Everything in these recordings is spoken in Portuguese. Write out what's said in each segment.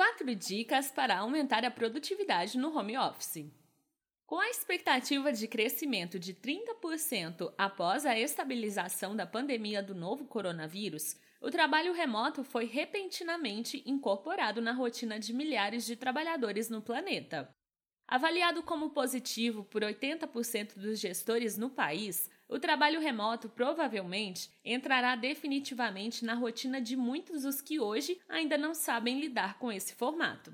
Quatro dicas para aumentar a produtividade no home office. Com a expectativa de crescimento de 30% após a estabilização da pandemia do novo coronavírus, o trabalho remoto foi repentinamente incorporado na rotina de milhares de trabalhadores no planeta. Avaliado como positivo por 80% dos gestores no país, o trabalho remoto provavelmente entrará definitivamente na rotina de muitos dos que hoje ainda não sabem lidar com esse formato.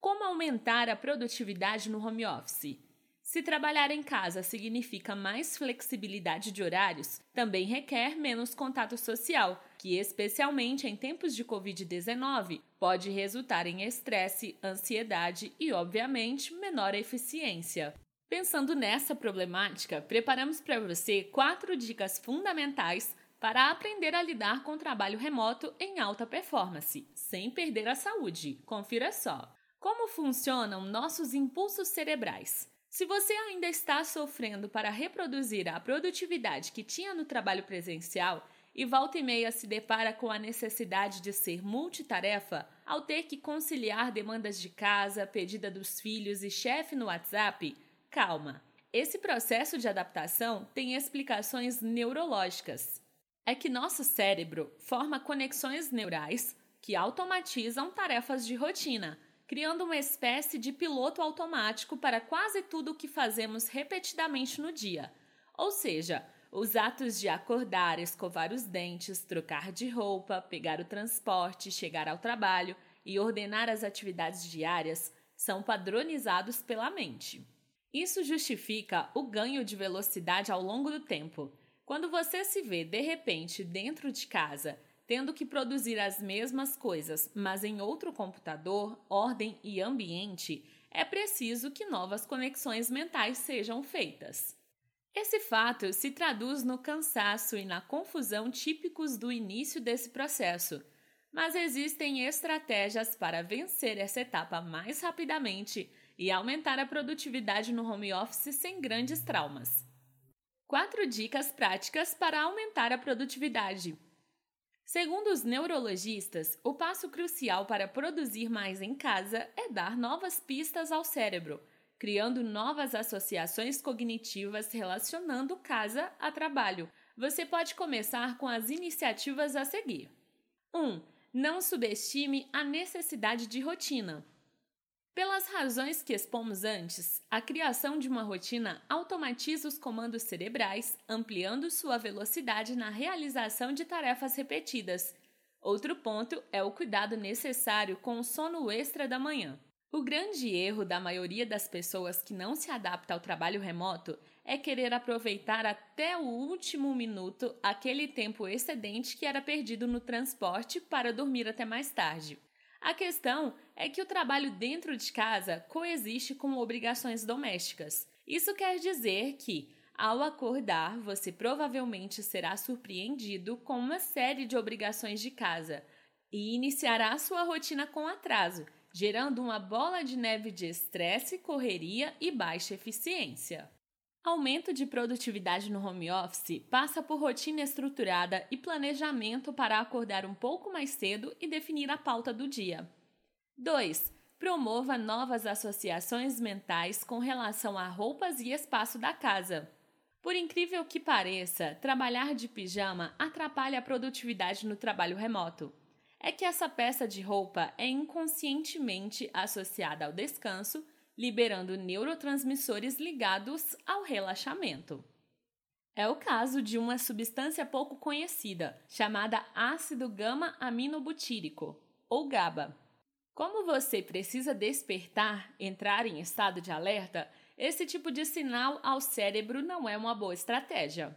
Como aumentar a produtividade no home office? Se trabalhar em casa significa mais flexibilidade de horários, também requer menos contato social, que, especialmente em tempos de Covid-19, pode resultar em estresse, ansiedade e, obviamente, menor eficiência. Pensando nessa problemática, preparamos para você quatro dicas fundamentais para aprender a lidar com o trabalho remoto em alta performance, sem perder a saúde. Confira só. Como funcionam nossos impulsos cerebrais? Se você ainda está sofrendo para reproduzir a produtividade que tinha no trabalho presencial e volta e meia se depara com a necessidade de ser multitarefa, ao ter que conciliar demandas de casa, pedida dos filhos e chefe no WhatsApp, calma. Esse processo de adaptação tem explicações neurológicas. É que nosso cérebro forma conexões neurais que automatizam tarefas de rotina criando uma espécie de piloto automático para quase tudo o que fazemos repetidamente no dia. Ou seja, os atos de acordar, escovar os dentes, trocar de roupa, pegar o transporte, chegar ao trabalho e ordenar as atividades diárias são padronizados pela mente. Isso justifica o ganho de velocidade ao longo do tempo. Quando você se vê de repente dentro de casa tendo que produzir as mesmas coisas, mas em outro computador, ordem e ambiente, é preciso que novas conexões mentais sejam feitas. Esse fato se traduz no cansaço e na confusão típicos do início desse processo, mas existem estratégias para vencer essa etapa mais rapidamente e aumentar a produtividade no home office sem grandes traumas. Quatro dicas práticas para aumentar a produtividade. Segundo os neurologistas, o passo crucial para produzir mais em casa é dar novas pistas ao cérebro, criando novas associações cognitivas relacionando casa a trabalho. Você pode começar com as iniciativas a seguir. 1. Um, não subestime a necessidade de rotina. Pelas razões que expomos antes, a criação de uma rotina automatiza os comandos cerebrais, ampliando sua velocidade na realização de tarefas repetidas. Outro ponto é o cuidado necessário com o sono extra da manhã. O grande erro da maioria das pessoas que não se adapta ao trabalho remoto é querer aproveitar até o último minuto aquele tempo excedente que era perdido no transporte para dormir até mais tarde. A questão é que o trabalho dentro de casa coexiste com obrigações domésticas. Isso quer dizer que, ao acordar, você provavelmente será surpreendido com uma série de obrigações de casa e iniciará sua rotina com atraso, gerando uma bola de neve de estresse, correria e baixa eficiência. Aumento de produtividade no home office passa por rotina estruturada e planejamento para acordar um pouco mais cedo e definir a pauta do dia. 2. Promova novas associações mentais com relação a roupas e espaço da casa. Por incrível que pareça, trabalhar de pijama atrapalha a produtividade no trabalho remoto. É que essa peça de roupa é inconscientemente associada ao descanso liberando neurotransmissores ligados ao relaxamento. É o caso de uma substância pouco conhecida, chamada ácido gama-aminobutírico, ou GABA. Como você precisa despertar, entrar em estado de alerta, esse tipo de sinal ao cérebro não é uma boa estratégia.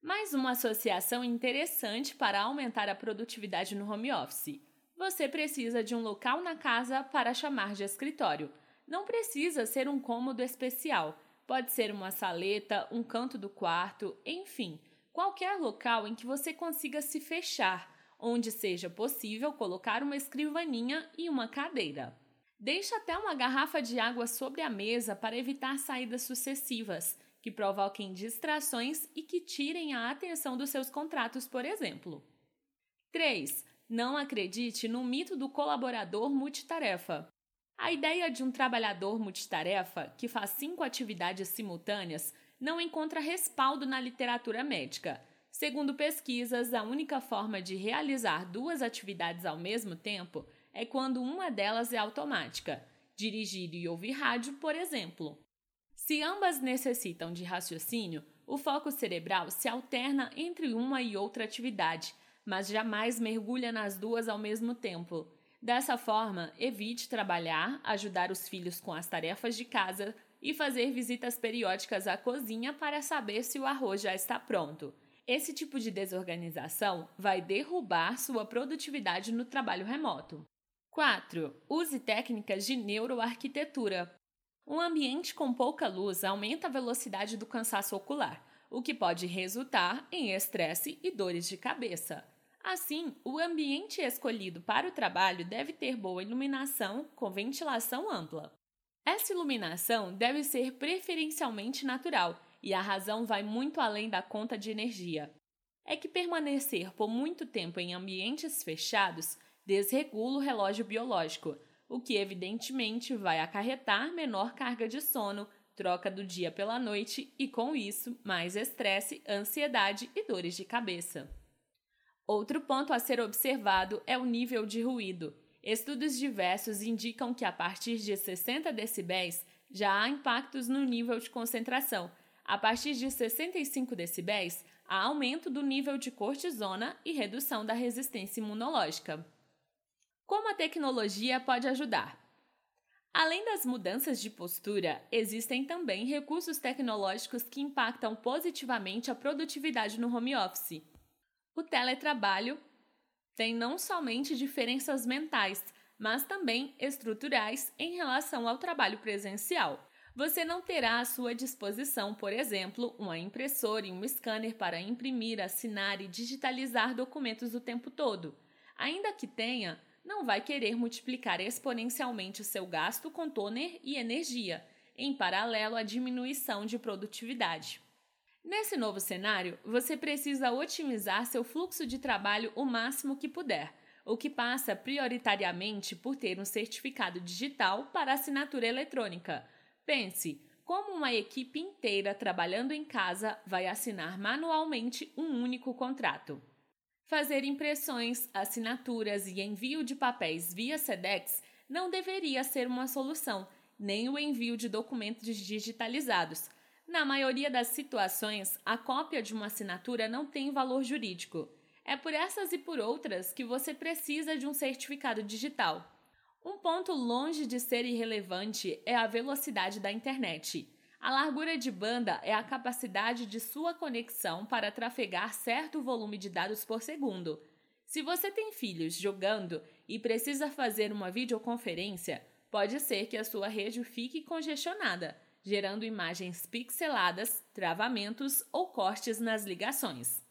Mais uma associação interessante para aumentar a produtividade no home office. Você precisa de um local na casa para chamar de escritório, não precisa ser um cômodo especial, pode ser uma saleta, um canto do quarto, enfim, qualquer local em que você consiga se fechar, onde seja possível colocar uma escrivaninha e uma cadeira. Deixe até uma garrafa de água sobre a mesa para evitar saídas sucessivas, que provoquem distrações e que tirem a atenção dos seus contratos, por exemplo. 3. não acredite no mito do colaborador multitarefa. A ideia de um trabalhador multitarefa que faz cinco atividades simultâneas não encontra respaldo na literatura médica. Segundo pesquisas, a única forma de realizar duas atividades ao mesmo tempo é quando uma delas é automática, dirigir e ouvir rádio, por exemplo. Se ambas necessitam de raciocínio, o foco cerebral se alterna entre uma e outra atividade, mas jamais mergulha nas duas ao mesmo tempo. Dessa forma, evite trabalhar, ajudar os filhos com as tarefas de casa e fazer visitas periódicas à cozinha para saber se o arroz já está pronto. Esse tipo de desorganização vai derrubar sua produtividade no trabalho remoto. 4. Use técnicas de neuroarquitetura. Um ambiente com pouca luz aumenta a velocidade do cansaço ocular, o que pode resultar em estresse e dores de cabeça. Assim, o ambiente escolhido para o trabalho deve ter boa iluminação com ventilação ampla. Essa iluminação deve ser preferencialmente natural e a razão vai muito além da conta de energia. É que permanecer por muito tempo em ambientes fechados desregula o relógio biológico, o que evidentemente vai acarretar menor carga de sono, troca do dia pela noite e, com isso, mais estresse, ansiedade e dores de cabeça. Outro ponto a ser observado é o nível de ruído. Estudos diversos indicam que a partir de 60 decibéis já há impactos no nível de concentração. A partir de 65 decibéis, há aumento do nível de cortisona e redução da resistência imunológica. Como a tecnologia pode ajudar? Além das mudanças de postura, existem também recursos tecnológicos que impactam positivamente a produtividade no home office. O teletrabalho tem não somente diferenças mentais, mas também estruturais em relação ao trabalho presencial. Você não terá à sua disposição, por exemplo, uma impressora e um scanner para imprimir, assinar e digitalizar documentos o tempo todo. Ainda que tenha, não vai querer multiplicar exponencialmente o seu gasto com toner e energia, em paralelo à diminuição de produtividade. Nesse novo cenário, você precisa otimizar seu fluxo de trabalho o máximo que puder, o que passa prioritariamente por ter um certificado digital para assinatura eletrônica. Pense, como uma equipe inteira trabalhando em casa vai assinar manualmente um único contrato. Fazer impressões, assinaturas e envio de papéis via SEDEX não deveria ser uma solução, nem o envio de documentos digitalizados. Na maioria das situações, a cópia de uma assinatura não tem valor jurídico. É por essas e por outras que você precisa de um certificado digital. Um ponto longe de ser irrelevante é a velocidade da internet. A largura de banda é a capacidade de sua conexão para trafegar certo volume de dados por segundo. Se você tem filhos jogando e precisa fazer uma videoconferência, pode ser que a sua rede fique congestionada, gerando imagens pixeladas, travamentos ou cortes nas ligações.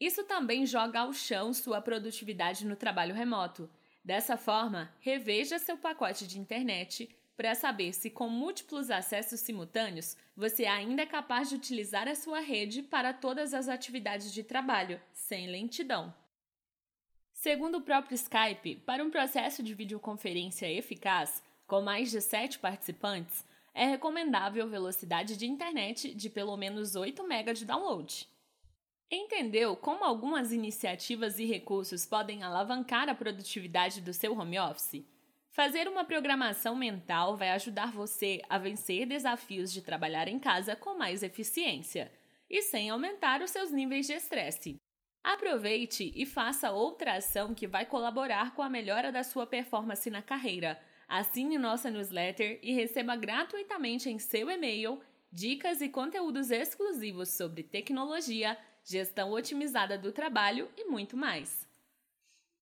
Isso também joga ao chão sua produtividade no trabalho remoto. Dessa forma, reveja seu pacote de internet para saber se, com múltiplos acessos simultâneos, você ainda é capaz de utilizar a sua rede para todas as atividades de trabalho, sem lentidão. Segundo o próprio Skype, para um processo de videoconferência eficaz, com mais de 7 participantes, é recomendável velocidade de internet de pelo menos 8 MB de download. Entendeu como algumas iniciativas e recursos podem alavancar a produtividade do seu home office? Fazer uma programação mental vai ajudar você a vencer desafios de trabalhar em casa com mais eficiência e sem aumentar os seus níveis de estresse. Aproveite e faça outra ação que vai colaborar com a melhora da sua performance na carreira. Assine nossa newsletter e receba gratuitamente em seu e-mail dicas e conteúdos exclusivos sobre tecnologia, gestão otimizada do trabalho e muito mais.